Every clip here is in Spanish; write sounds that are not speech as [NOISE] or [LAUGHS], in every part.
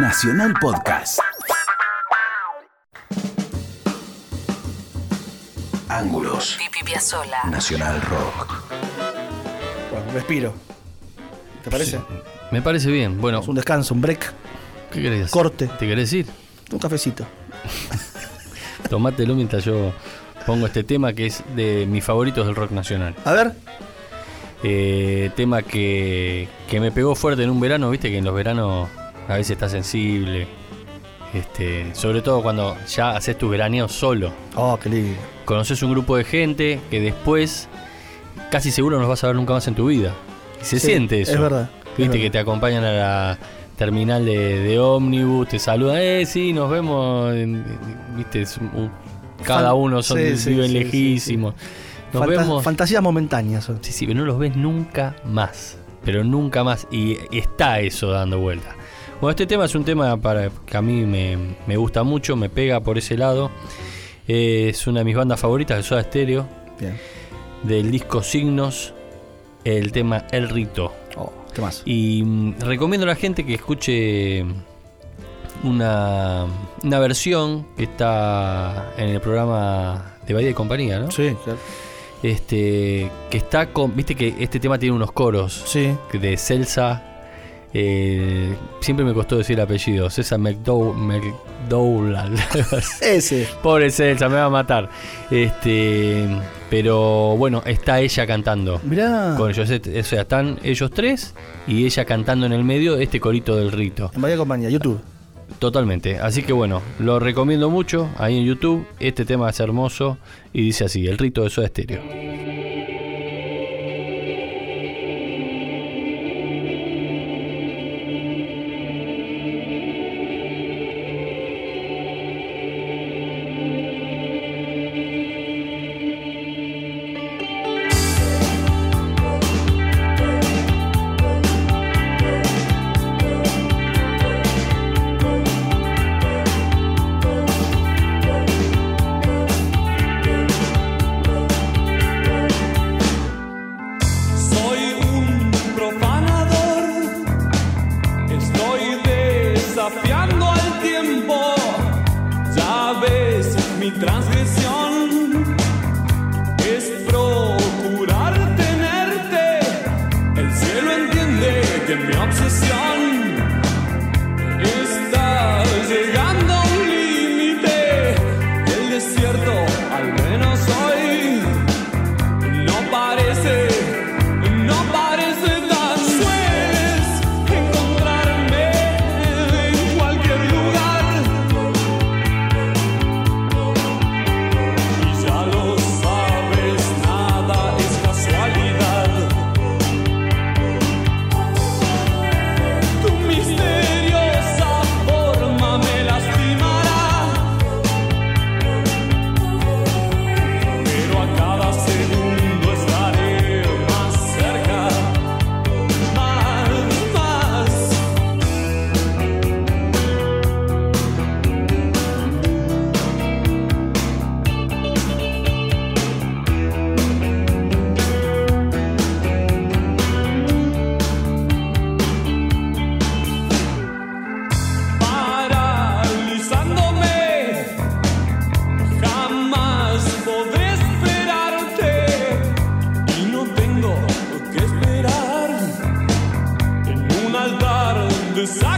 Nacional Podcast. Ángulos. Pipi Piazzolla. Nacional Rock. Bueno, respiro. ¿Te parece? Me parece bien. Bueno, Es un descanso, un break, ¿qué querés? corte. ¿Te querés ir? un cafecito. [LAUGHS] Tomátelo mientras yo pongo este tema que es de mis favoritos del rock nacional. A ver, Eh, tema que, que me pegó fuerte en un verano, viste que en los veranos a veces está sensible. Este, sobre todo cuando ya haces tu veraneo solo. oh, qué lindo. Conoces un grupo de gente que después casi seguro no los vas a ver nunca más en tu vida. Y se Sí, siente eso. Es verdad. Viste es que te acompañan a la terminal de, de ómnibus, te saludan, eh, sí, nos vemos. Viste, cada uno son, sí, sí, viven lejísimos. Nos Fanta- vemos. Fantasías momentáneas. Sí, sí, pero no los ves nunca más. Pero nunca más. Y está eso dando vuelta. Bueno, este tema es un tema para que a mí me, me gusta mucho, me pega por ese lado. Eh, es una de mis bandas favoritas de Soda Stereo, Bien. del disco Signos, el tema El Rito. Oh, ¿qué más? Y mm, recomiendo a la gente que escuche una, una versión que está en el programa de Bahía y Compañía, ¿no? Sí, claro. Este, que está con, viste que este tema tiene unos coros Sí. de Celsa. Eh, siempre me costó decir el apellido, César McDow, McDowell. [LAUGHS] Ese. Pobre Celsa, me va a matar. Este, pero bueno, está ella cantando Mirá. con ellos. O sea, están ellos tres y ella cantando en el medio este corito del rito. En Bahía Compañía, YouTube. Totalmente. Así que bueno, lo recomiendo mucho ahí en YouTube. Este tema es hermoso y dice así: El rito de Soda Estéreo. Dem März des Jahres altar de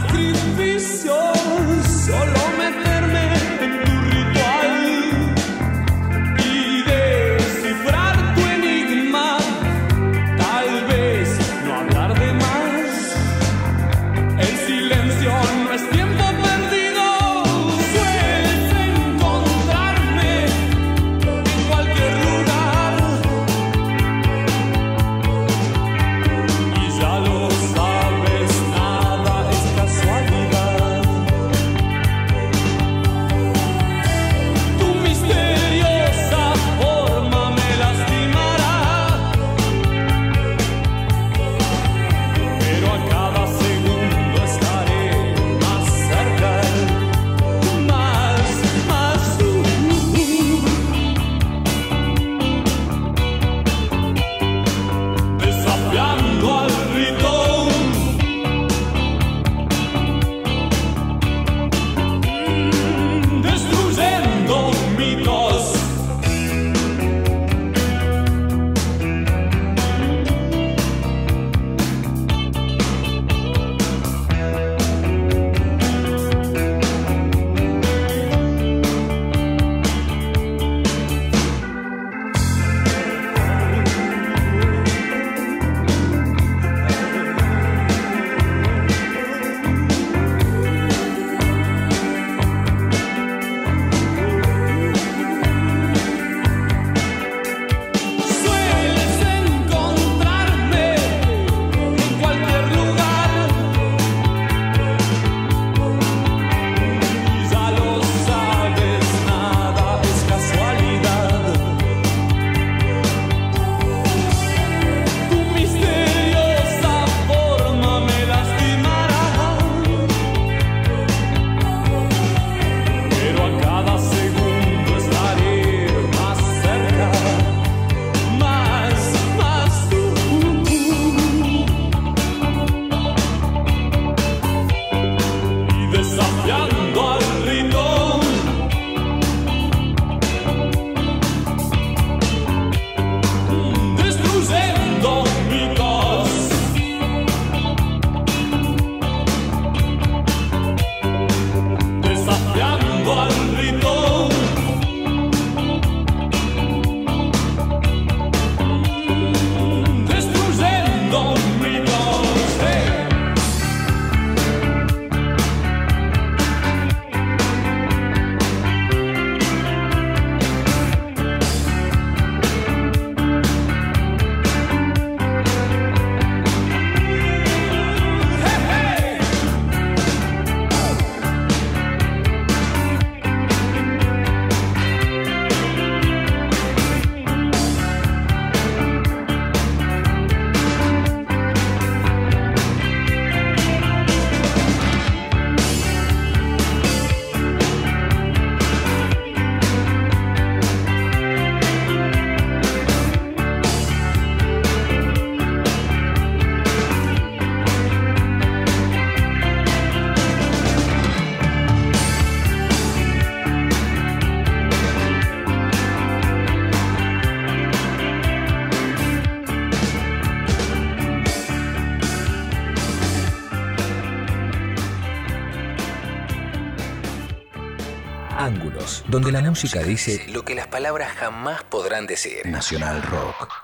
Donde la música dice lo que las palabras jamás podrán decir. Nacional Rock.